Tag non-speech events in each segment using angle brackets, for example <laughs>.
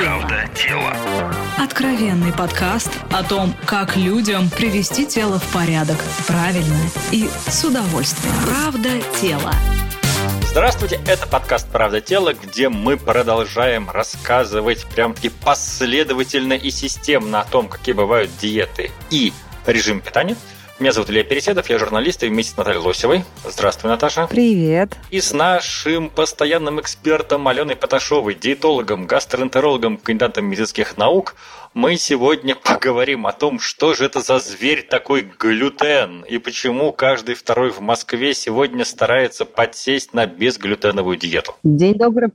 Правда тело. Откровенный подкаст о том, как людям привести тело в порядок правильно и с удовольствием. Правда тело. Здравствуйте, это подкаст «Правда тела», где мы продолжаем рассказывать прям-таки последовательно и системно о том, какие бывают диеты и режим питания – меня зовут Илья Переседов, я журналист и вместе с Натальей Лосевой. Здравствуй, Наташа. Привет. И с нашим постоянным экспертом Аленой Поташовой, диетологом, гастроэнтерологом, кандидатом медицинских наук, мы сегодня <laughs> поговорим о том, что же это за зверь такой глютен и почему каждый второй в Москве сегодня старается подсесть на безглютеновую диету. День добрый,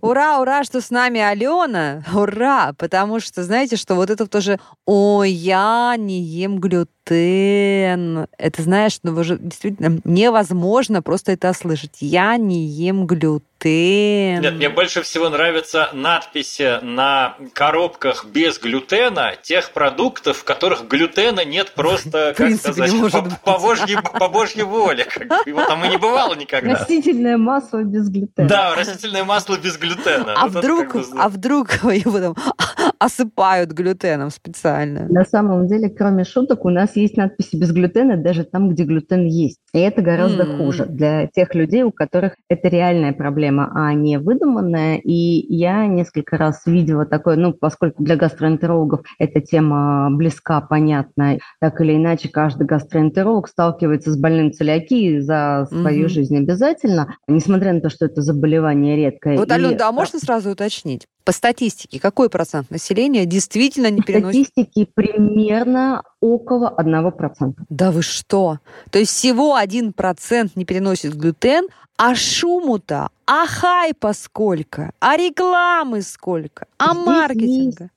Ура, ура, что с нами Алена. Ура, потому что, знаете, что вот это тоже, ой, я не ем глютен. Это, знаешь, ну, уже действительно невозможно просто это слышать. Я не ем глютен глютен. Нет, мне больше всего нравятся надписи на коробках без глютена тех продуктов, в которых глютена нет просто, <laughs> как сказать, по, божьей, по божьей воле. Его там и не бывало никогда. Растительное масло без глютена. Да, растительное масло без глютена. А вдруг, а вдруг <laughs> его там <laughs> осыпают глютеном специально? На самом деле, кроме шуток, у нас есть надписи без глютена даже там, где глютен есть. И это гораздо mm. хуже для тех людей, у которых это реальная проблема а не выдуманная. И я несколько раз видела такое, ну, поскольку для гастроэнтерологов эта тема близка, понятна, так или иначе каждый гастроэнтеролог сталкивается с больным целиакией за свою угу. жизнь обязательно, несмотря на то, что это заболевание редкое. Вот, Алена, да, можно сразу уточнить? По статистике, какой процент населения действительно не переносит? По статистике примерно около 1%. Да вы что? То есть всего 1% не переносит глютен, а шуму-то, а хайпа сколько, а рекламы сколько, а Здесь маркетинга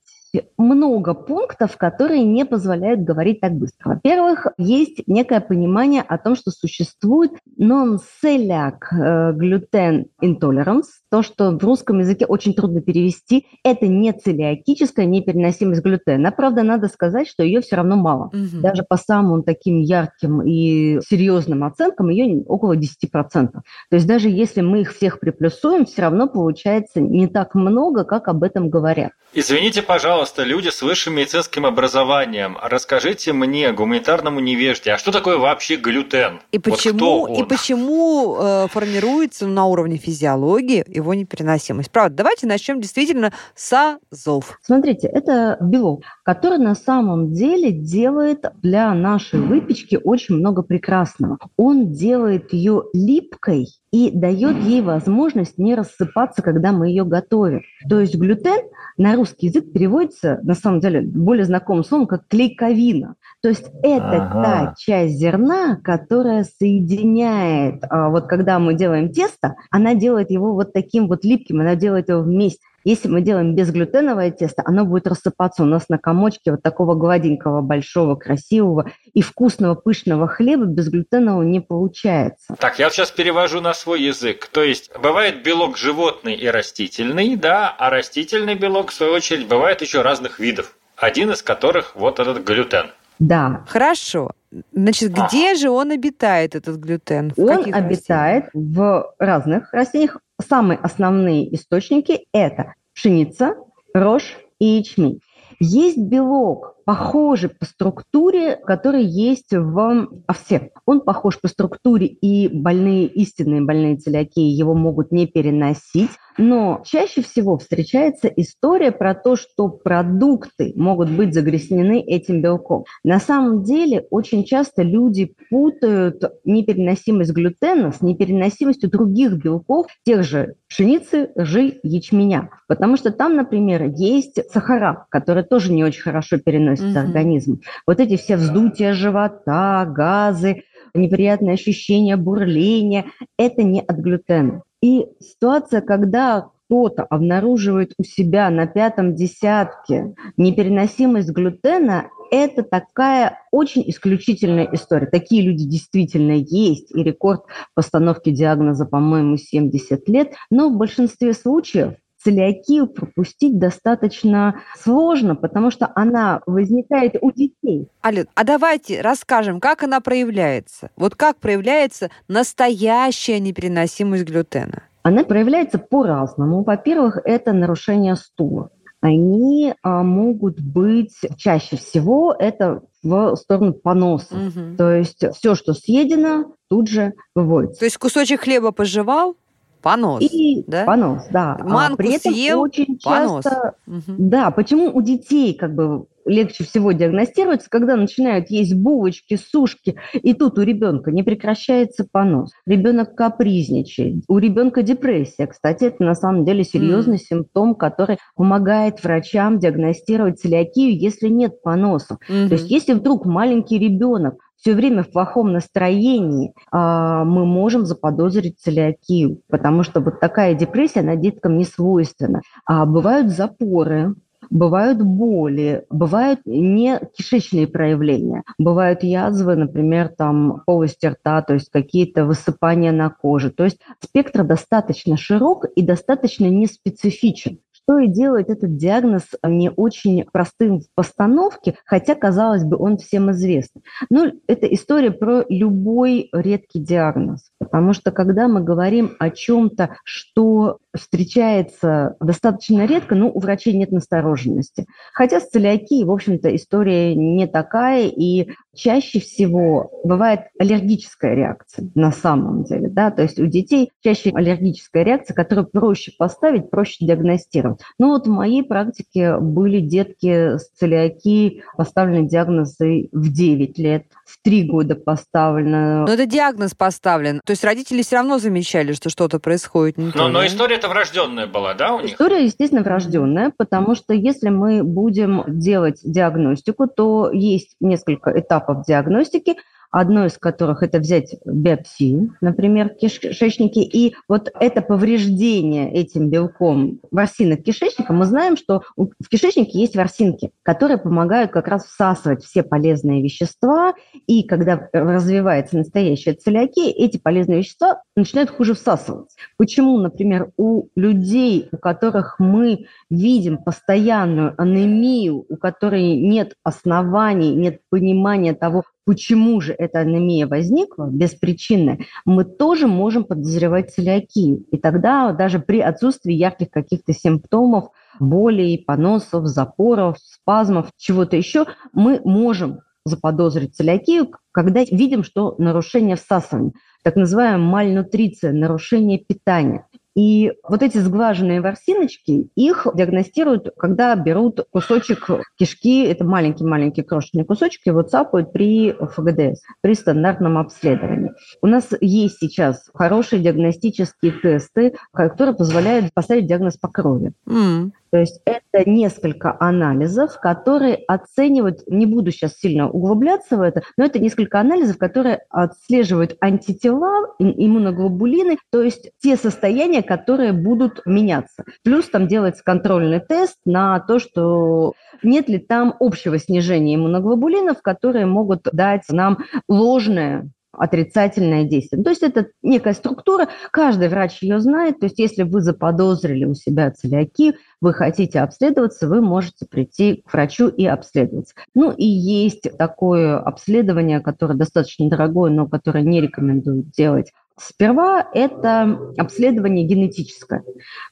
много пунктов, которые не позволяют говорить так быстро. Во-первых, есть некое понимание о том, что существует non-celiac э, gluten intolerance, то, что в русском языке очень трудно перевести. Это не целиакическая непереносимость глютена. Правда, надо сказать, что ее все равно мало. Угу. Даже по самым таким ярким и серьезным оценкам ее около 10%. То есть даже если мы их всех приплюсуем, все равно получается не так много, как об этом говорят. Извините, пожалуйста, люди с высшим медицинским образованием, расскажите мне, гуманитарному невежде, а что такое вообще глютен? И почему, вот и почему э, формируется на уровне физиологии его непереносимость? Правда, давайте начнем действительно с азов. Смотрите, это белок, который на самом деле делает для нашей выпечки очень много прекрасного. Он делает ее липкой и дает ей возможность не рассыпаться, когда мы ее готовим. То есть глютен на русский язык переводится, на самом деле, более знакомым словом, как клейковина. То есть это ага. та часть зерна, которая соединяет, а, вот когда мы делаем тесто, она делает его вот таким вот липким, она делает его вместе. Если мы делаем безглютеновое тесто, оно будет рассыпаться у нас на комочке вот такого гладенького, большого, красивого и вкусного, пышного хлеба безглютенового не получается. Так, я сейчас перевожу на свой язык. То есть бывает белок животный и растительный, да, а растительный белок, в свою очередь, бывает еще разных видов. Один из которых вот этот глютен. Да. Хорошо. Значит, где же он обитает, этот глютен? В он обитает растениях? в разных растениях. Самые основные источники – это пшеница, рожь и ячмень. Есть белок, похожий по структуре, который есть в овсе. Он похож по структуре, и больные, истинные больные целиакии его могут не переносить. Но чаще всего встречается история про то, что продукты могут быть загрязнены этим белком. На самом деле очень часто люди путают непереносимость глютена с непереносимостью других белков, тех же пшеницы, ржи, ячменя. Потому что там, например, есть сахара, которые тоже не очень хорошо переносится mm-hmm. организм. Вот эти все вздутия живота, газы, неприятные ощущения бурления – это не от глютена. И ситуация, когда кто-то обнаруживает у себя на пятом десятке непереносимость глютена, это такая очень исключительная история. Такие люди действительно есть, и рекорд постановки диагноза, по-моему, 70 лет. Но в большинстве случаев целиакию пропустить достаточно сложно, потому что она возникает у детей. Ален, а давайте расскажем, как она проявляется. Вот как проявляется настоящая непереносимость глютена. Она проявляется по-разному. Во-первых, это нарушение стула. Они а, могут быть чаще всего это в сторону поноса. Угу. То есть все, что съедено, тут же выводится. То есть кусочек хлеба пожевал, Понос, и да? Понос, да. Манку а при этом съел, очень понос. часто, угу. да, почему у детей как бы легче всего диагностируется, когда начинают есть булочки, сушки, и тут у ребенка не прекращается понос. Ребенок капризничает, у ребенка депрессия. Кстати, это на самом деле серьезный mm. симптом, который помогает врачам диагностировать целиакию, если нет поносов. Mm-hmm. То есть если вдруг маленький ребенок все время в плохом настроении, а, мы можем заподозрить целиакию, потому что вот такая депрессия, она деткам не свойственна. А бывают запоры, бывают боли, бывают не кишечные проявления, бывают язвы, например, там полости рта, то есть какие-то высыпания на коже. То есть спектр достаточно широк и достаточно неспецифичен что и делает этот диагноз не очень простым в постановке, хотя, казалось бы, он всем известен. Но ну, это история про любой редкий диагноз, потому что когда мы говорим о чем-то, что встречается достаточно редко, ну, у врачей нет настороженности. Хотя с целиакией, в общем-то, история не такая, и чаще всего бывает аллергическая реакция на самом деле, да, то есть у детей чаще аллергическая реакция, которую проще поставить, проще диагностировать. Ну вот в моей практике были детки с целиакией, поставлены диагнозы в 9 лет, в 3 года поставлено. Но это диагноз поставлен, то есть родители все равно замечали, что что-то происходит не но, но история это врожденная была, да, у них? История, естественно, врожденная, потому что если мы будем делать диагностику, то есть несколько этапов диагностики – одно из которых это взять биопсию, например, в кишечнике, и вот это повреждение этим белком ворсинок кишечника, мы знаем, что в кишечнике есть ворсинки, которые помогают как раз всасывать все полезные вещества, и когда развивается настоящая целиакия, эти полезные вещества начинают хуже всасываться. Почему, например, у людей, у которых мы видим постоянную анемию, у которой нет оснований, нет понимания того, почему же эта анемия возникла без причины, мы тоже можем подозревать целиакию. И тогда даже при отсутствии ярких каких-то симптомов, болей, поносов, запоров, спазмов, чего-то еще, мы можем заподозрить целиакию, когда видим, что нарушение всасывания, так называемая мальнутриция, нарушение питания. И вот эти сглаженные ворсиночки, их диагностируют, когда берут кусочек кишки, это маленький-маленький крошечный кусочек, его цапают при ФГДС, при стандартном обследовании. У нас есть сейчас хорошие диагностические тесты, которые позволяют поставить диагноз по крови. Mm. То есть это несколько анализов, которые оценивают, не буду сейчас сильно углубляться в это, но это несколько анализов, которые отслеживают антитела, иммуноглобулины, то есть те состояния, которые будут меняться. Плюс там делается контрольный тест на то, что нет ли там общего снижения иммуноглобулинов, которые могут дать нам ложное отрицательное действие. То есть это некая структура, каждый врач ее знает. То есть если вы заподозрили у себя целиакию, вы хотите обследоваться, вы можете прийти к врачу и обследоваться. Ну и есть такое обследование, которое достаточно дорогое, но которое не рекомендуют делать Сперва это обследование генетическое,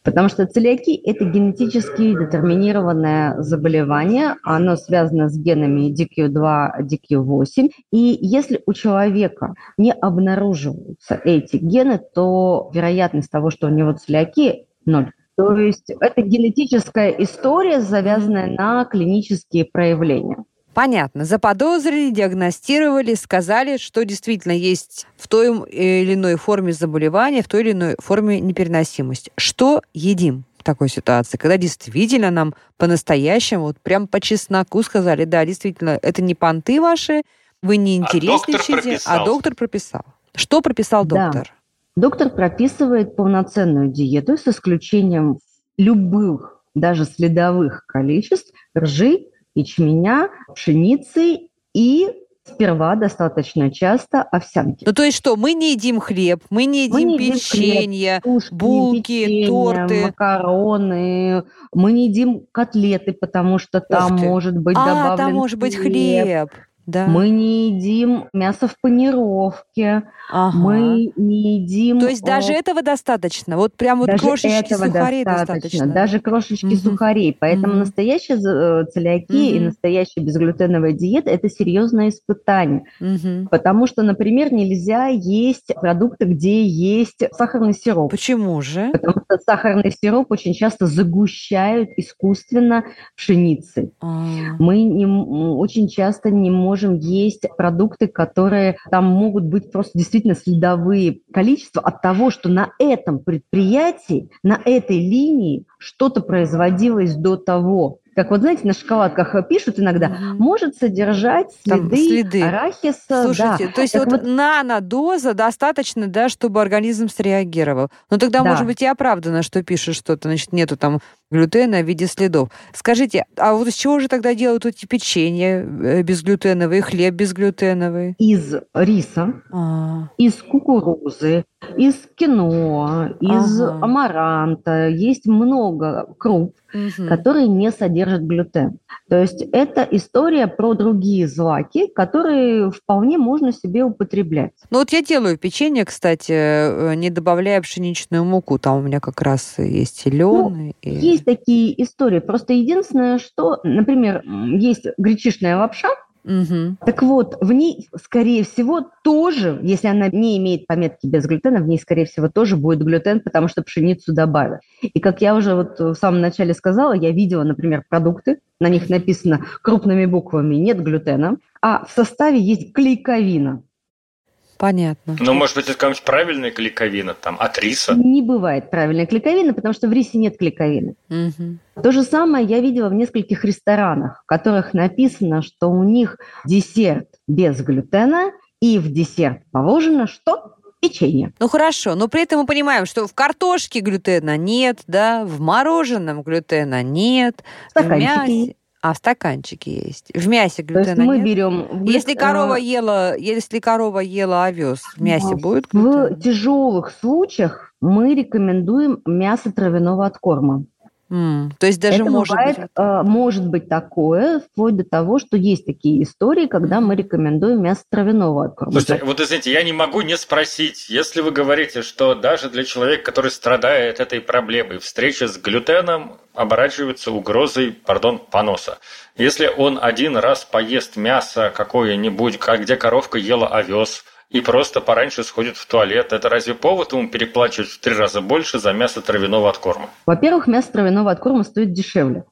потому что целиакия – это генетически детерминированное заболевание, оно связано с генами DQ2, DQ8, и если у человека не обнаруживаются эти гены, то вероятность того, что у него целиакия – ноль. То есть это генетическая история, завязанная на клинические проявления. Понятно. Заподозрили, диагностировали, сказали, что действительно есть в той или иной форме заболевания, в той или иной форме непереносимости. Что едим? в такой ситуации, когда действительно нам по-настоящему, вот прям по чесноку сказали, да, действительно, это не понты ваши, вы не интересничаете, а доктор, а доктор прописал. Что прописал доктор? Да. Доктор прописывает полноценную диету с исключением любых, даже следовых количеств ржи, ячменя, пшеницы и сперва достаточно часто овсянки. Ну, то есть что, мы не едим хлеб, мы не едим мы не печенье, хлеб, тушки, булки, печенье, торты. макароны, мы не едим котлеты, потому что там может быть а, добавлен там может быть хлеб. Да. Мы не едим мясо в панировке, Ага. мы не едим... То есть даже э, этого достаточно? Вот прям вот даже крошечки этого сухарей достаточно? да? Даже крошечки Мгм. сухарей. Поэтому Мгм. настоящая э, целиакия и Мгм. настоящая безглютеновая диета – это серьезное испытание. Мгм. Потому что, например, нельзя есть продукты, где есть сахарный сироп. Почему же? Потому что сахарный сироп очень часто загущают искусственно пшеницей. А, Мы не очень часто не можем есть продукты, которые там могут быть просто действительно следовые количества от того, что на этом предприятии, на этой линии что-то производилось до того. Как вот знаете, на шоколадках пишут иногда, может содержать Там следы, следы. арахиса. Слушайте, да. то есть Так вот, вот нанодоза достаточно, да, чтобы организм среагировал. Но тогда, Да. может быть, и оправдано, что пишет что-то, значит, нету там глютена в виде следов. Скажите, а вот из чего же тогда делают эти печенья э, безглютеновые, хлеб безглютеновый? из риса, А, из кукурузы, из киноа, из Ага. амаранта. Есть много круп, мгм. которые не содержат глютен. То есть это история про другие злаки, которые вполне можно себе употреблять. Ну вот я делаю печенье, кстати, э, не добавляя пшеничную муку. Там у меня как раз есть и лен, и... Есть такие истории. Просто единственное, что, например, есть гречишная лапша, Мгм. так вот, в ней, скорее всего, тоже, если она не имеет пометки без глютена, в ней, скорее всего, тоже будет глютен, потому что пшеницу добавят. И как я уже вот в самом начале сказала, я видела, например, продукты, на них написано крупными буквами «нет глютена», а в составе есть клейковина. Понятно. Ну, может быть, это какая-нибудь правильная клейковина, там, от риса. Не бывает правильной клейковины, потому что в рисе нет клейковины. Мгм. То же самое я видела в нескольких ресторанах, в которых написано, что у них десерт без глютена, и в десерт положено что? Печенье. Ну хорошо, но при этом мы понимаем, что в картошке глютена нет, да, в мороженом глютена нет, в мясе. А в стаканчике есть. В мясе глютена мы нет. берем... в Если корова э, ела, если корова ела овес, в мясе будет В глютен? тяжелых случаях мы рекомендуем мясо травяного откорма. То есть даже Это может бывает, быть. может быть такое, вплоть до того, что есть такие истории, когда мы рекомендуем мясо травяного откорма. Слушайте, вот извините, я не могу не спросить, если вы говорите, что даже для человека, который страдает этой проблемой, встреча с глютеном оборачивается угрозой, пардон, поноса. Если он один раз поест мясо какое-нибудь, как- где коровка ела овес, и просто пораньше сходит в туалет, это разве повод ему переплачивать в три раза больше за мясо травяного откорма? Во-первых, мясо травяного откорма стоит дешевле.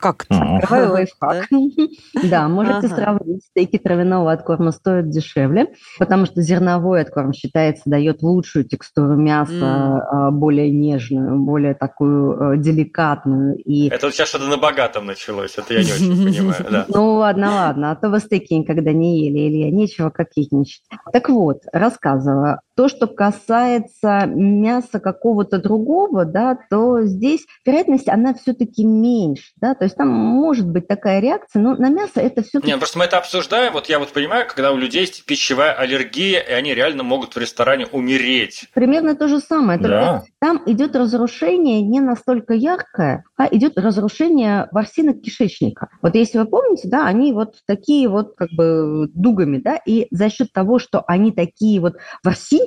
Как это? Открываю лайфхак. <laughs> Да, можете Ага. сравнить. Стейки травяного откорма стоят дешевле, потому что зерновой откорм считается дает лучшую текстуру мяса, а, более нежную, более такую э, деликатную. И Это вот сейчас что-то на богатом началось, это я не очень понимаю. Да. <laughs> ну ладно, ладно, а то вы стейки никогда не ели, Илья, нечего кокетничать. Так вот, рассказывала. То, что касается мяса какого-то другого, да, то здесь вероятность, она все-таки меньше, да, то есть там может быть такая реакция, но на мясо это все-таки Не, просто мы это обсуждаем. Вот я вот понимаю, когда у людей есть пищевая аллергия, и они реально могут в ресторане умереть. примерно то же самое. Только Да. там идет разрушение не настолько яркое, а идет разрушение ворсинок кишечника. Вот если вы помните, да, они вот такие вот как бы дугами, да, и за счет того, что они такие вот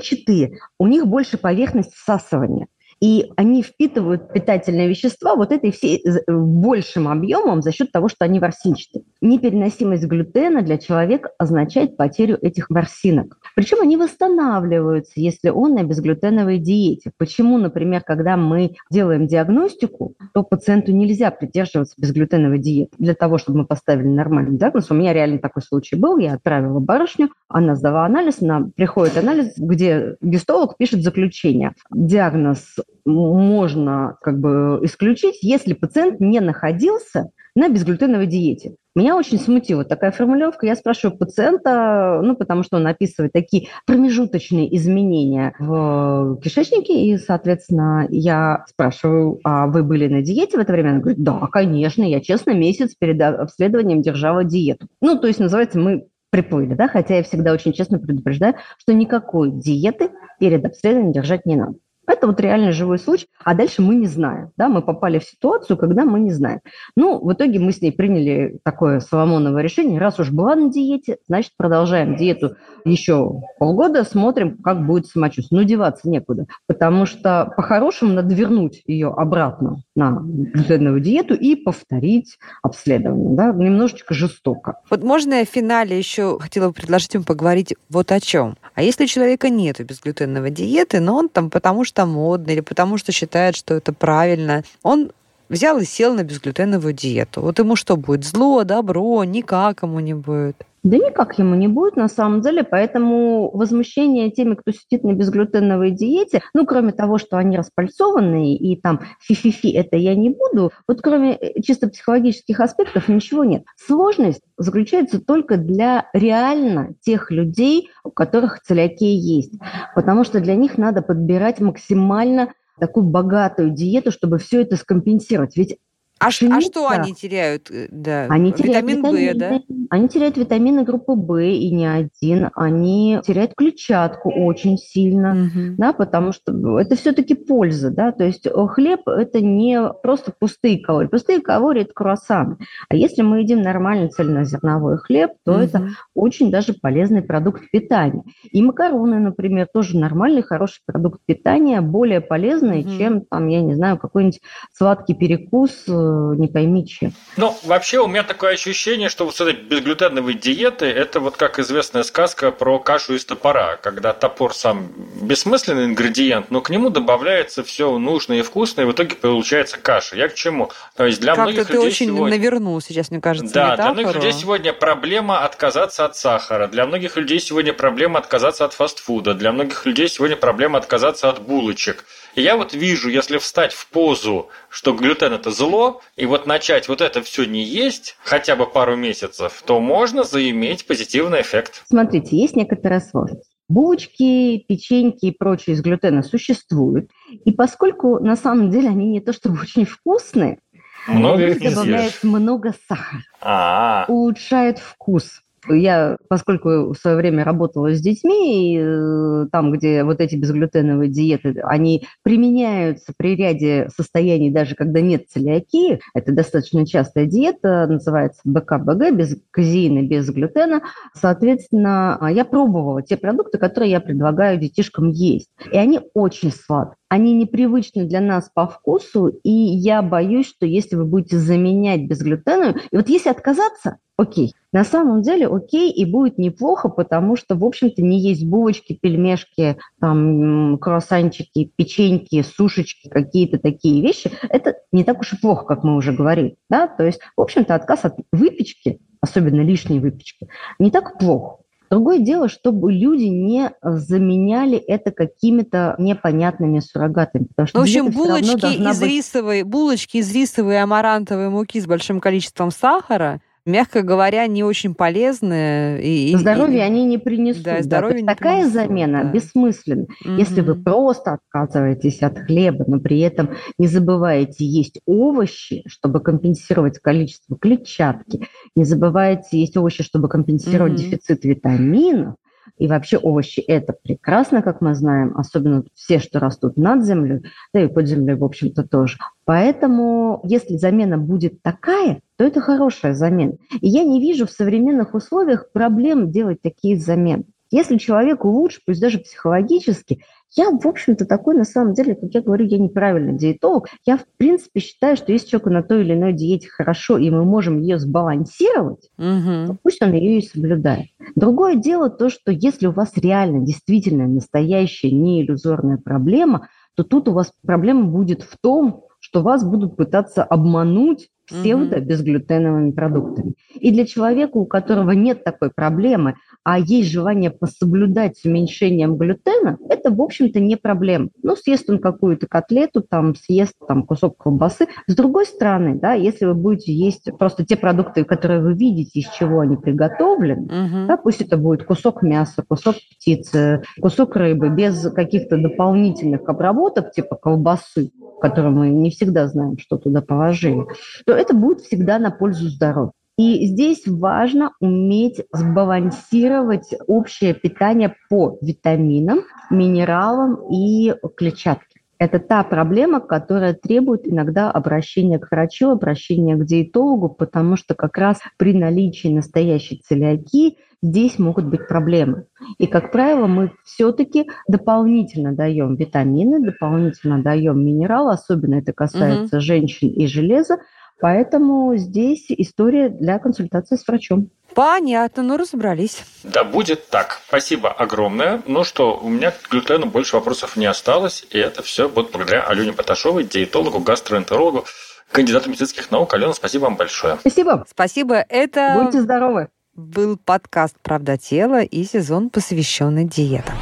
ворсинчатые, у них больше поверхность всасывания. И они впитывают питательные вещества вот этой всей з- большим объемом за счет того, что они ворсинчатые. Непереносимость глютена для человека означает потерю этих ворсинок. Причем они восстанавливаются, если он на безглютеновой диете. Почему, например, когда мы делаем диагностику, то пациенту нельзя придерживаться безглютеновой диеты для того, чтобы мы поставили нормальный диагноз. У меня реально такой случай был. Я отправила барышню, она сдала анализ, она приходит анализ, где гистолог пишет заключение. Диагноз можно как бы исключить, если пациент не находился на безглютеновой диете. Меня очень смутила такая формулировка. Я спрашиваю пациента, ну, потому что он описывает такие промежуточные изменения в кишечнике, и, соответственно, я спрашиваю, а вы были на диете в это время? Она говорит, да, конечно, я, честно, месяц перед обследованием держала диету. Ну, то есть, называется, мы приплыли, да, хотя я всегда очень честно предупреждаю, что никакой диеты перед обследованием держать не надо. Это вот реально живой случай, а дальше мы не знаем, да, мы попали в ситуацию, когда мы не знаем. Ну, в итоге мы с ней приняли такое Соломоново решение, раз уж была на диете, значит, продолжаем диету еще полгода, смотрим, как будет самочувствие. Ну, деваться некуда, потому что по-хорошему надо вернуть ее обратно на глютеновую диету и повторить обследование, да, немножечко жестоко. Вот можно я в финале еще хотела бы предложить вам поговорить вот о чем. А если у человека нет безглютеновой диеты, но он там потому что модный или потому что считает, что это правильно, он взял и сел на безглютеновую диету. Вот ему что будет? Зло, добро? Никак ему не будет. Да никак ему не будет на самом деле, поэтому возмущение теми, кто сидит на безглютеновой диете, ну, кроме того, что они распальцованные и там фи-фи-фи, это я не буду, вот кроме э, чисто психологических аспектов ничего нет. Сложность заключается только для реально тех людей, у которых целиакия есть, потому что для них надо подбирать максимально такую богатую диету, чтобы все это скомпенсировать. Ведь а, а что они теряют? Э, да. Они теряют витамин В, да? Они теряют витамины группы В и не один. Они теряют клетчатку очень сильно, угу. да, потому что это все-таки польза, да. То есть э, хлеб это не просто пустые калории. Пустые калории это круассаны. А если мы едим нормальный цельнозерновой хлеб, то угу. это очень даже полезный продукт питания. И макароны, например, тоже нормальный хороший продукт питания, более полезный, угу. чем там, я не знаю, какой-нибудь сладкий перекус э, не пойми чем. Ну, вообще у меня такое ощущение, что вот с этой безглютеновой диеты, это вот как известная сказка про кашу из топора, когда топор сам бессмысленный ингредиент, но к нему добавляется все нужное и вкусное, и в итоге получается каша. Я к чему? То есть для как многих ты людей очень сегодня... навернул сейчас, мне кажется, Да, метафору. для многих людей сегодня проблема отказаться от сахара, для многих людей сегодня проблема отказаться от фастфуда, для многих людей сегодня проблема отказаться от булочек. И я вот вижу, если встать в позу, что глютен это зло, и вот начать вот это все не есть хотя бы пару месяцев, то можно заиметь позитивный эффект. Смотрите, есть некоторая сложность. Булочки, печеньки и прочее из глютена существуют. И поскольку на самом деле они не то чтобы очень вкусные, много их добавляют много сахара. А-а-а. Улучшает вкус. Я, поскольку в свое время работала с детьми, и, э, там, где вот эти безглютеновые диеты, они применяются при ряде состояний, даже когда нет целиакии, это достаточно частая диета, называется БКБГ, без казеина, без глютена. Соответственно, я пробовала те продукты, которые я предлагаю детишкам есть. И они очень сладкие они непривычны для нас по вкусу, и я боюсь, что если вы будете заменять безглютеновую, и вот если отказаться, окей, на самом деле окей, и будет неплохо, потому что, в общем-то, не есть булочки, пельмешки, там, круассанчики, печеньки, сушечки, какие-то такие вещи. Это не так уж и плохо, как мы уже говорили, да, то есть, в общем-то, отказ от выпечки, особенно лишней выпечки, не так плохо. Другое дело, чтобы люди не заменяли это какими-то непонятными суррогатами. Потому что ну, в общем, булочки из, быть... рисовой, булочки из рисовой амарантовой муки с большим количеством сахара – мягко говоря, не очень полезные. И, здоровье и, они не принесут. Да, здоровье да. не такая принесут, замена да. бессмысленна. Угу. Если вы просто отказываетесь от хлеба, но при этом не забываете есть овощи, чтобы компенсировать количество клетчатки, не забывайте есть овощи, чтобы компенсировать угу. дефицит витаминов, и вообще овощи – это прекрасно, как мы знаем, особенно все, что растут над землей, да и под землей, в общем-то, тоже. Поэтому, если замена будет такая, то это хорошая замена. И я не вижу в современных условиях проблем делать такие замены. Если человеку лучше, пусть даже психологически, я, в общем-то, такой, на самом деле, как я говорю, я неправильный диетолог. Я, в принципе, считаю, что если человеку на той или иной диете хорошо, и мы можем ее сбалансировать, угу. то пусть он ее и соблюдает. Другое дело то, что если у вас реально, действительно, настоящая, не иллюзорная проблема, то тут у вас проблема будет в том, что вас будут пытаться обмануть псевдо-безглютеновыми продуктами. И для человека, у которого нет такой проблемы, а есть желание пособлюдать с уменьшением глютена, это, в общем-то, не проблема. Ну, съест он какую-то котлету, там, съест там, кусок колбасы. С другой стороны, да, если вы будете есть просто те продукты, которые вы видите, из чего они приготовлены, угу. да, пусть это будет кусок мяса, кусок птицы, кусок рыбы, без каких-то дополнительных обработок, типа колбасы, которую мы не всегда знаем, что туда положили, то это будет всегда на пользу здоровью. И здесь важно уметь сбалансировать общее питание по витаминам, минералам и клетчатке. Это та проблема, которая требует иногда обращения к врачу, обращения к диетологу, потому что как раз при наличии настоящей целиакии здесь могут быть проблемы. И, как правило, мы все-таки дополнительно даем витамины, дополнительно даем минералы, особенно это касается угу. женщин и железа, поэтому здесь история для консультации с врачом. Понятно, ну разобрались. Да будет так. Спасибо огромное. Ну что, у меня к глютену больше вопросов не осталось, и это все будет благодаря Алене Поташовой, диетологу, гастроэнтерологу, кандидату медицинских наук. Алена, спасибо вам большое. Спасибо. Спасибо. Это... Будьте здоровы был подкаст «Правда тела» и сезон, посвященный диетам.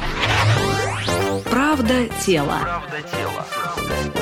Правда тела. Правда тела.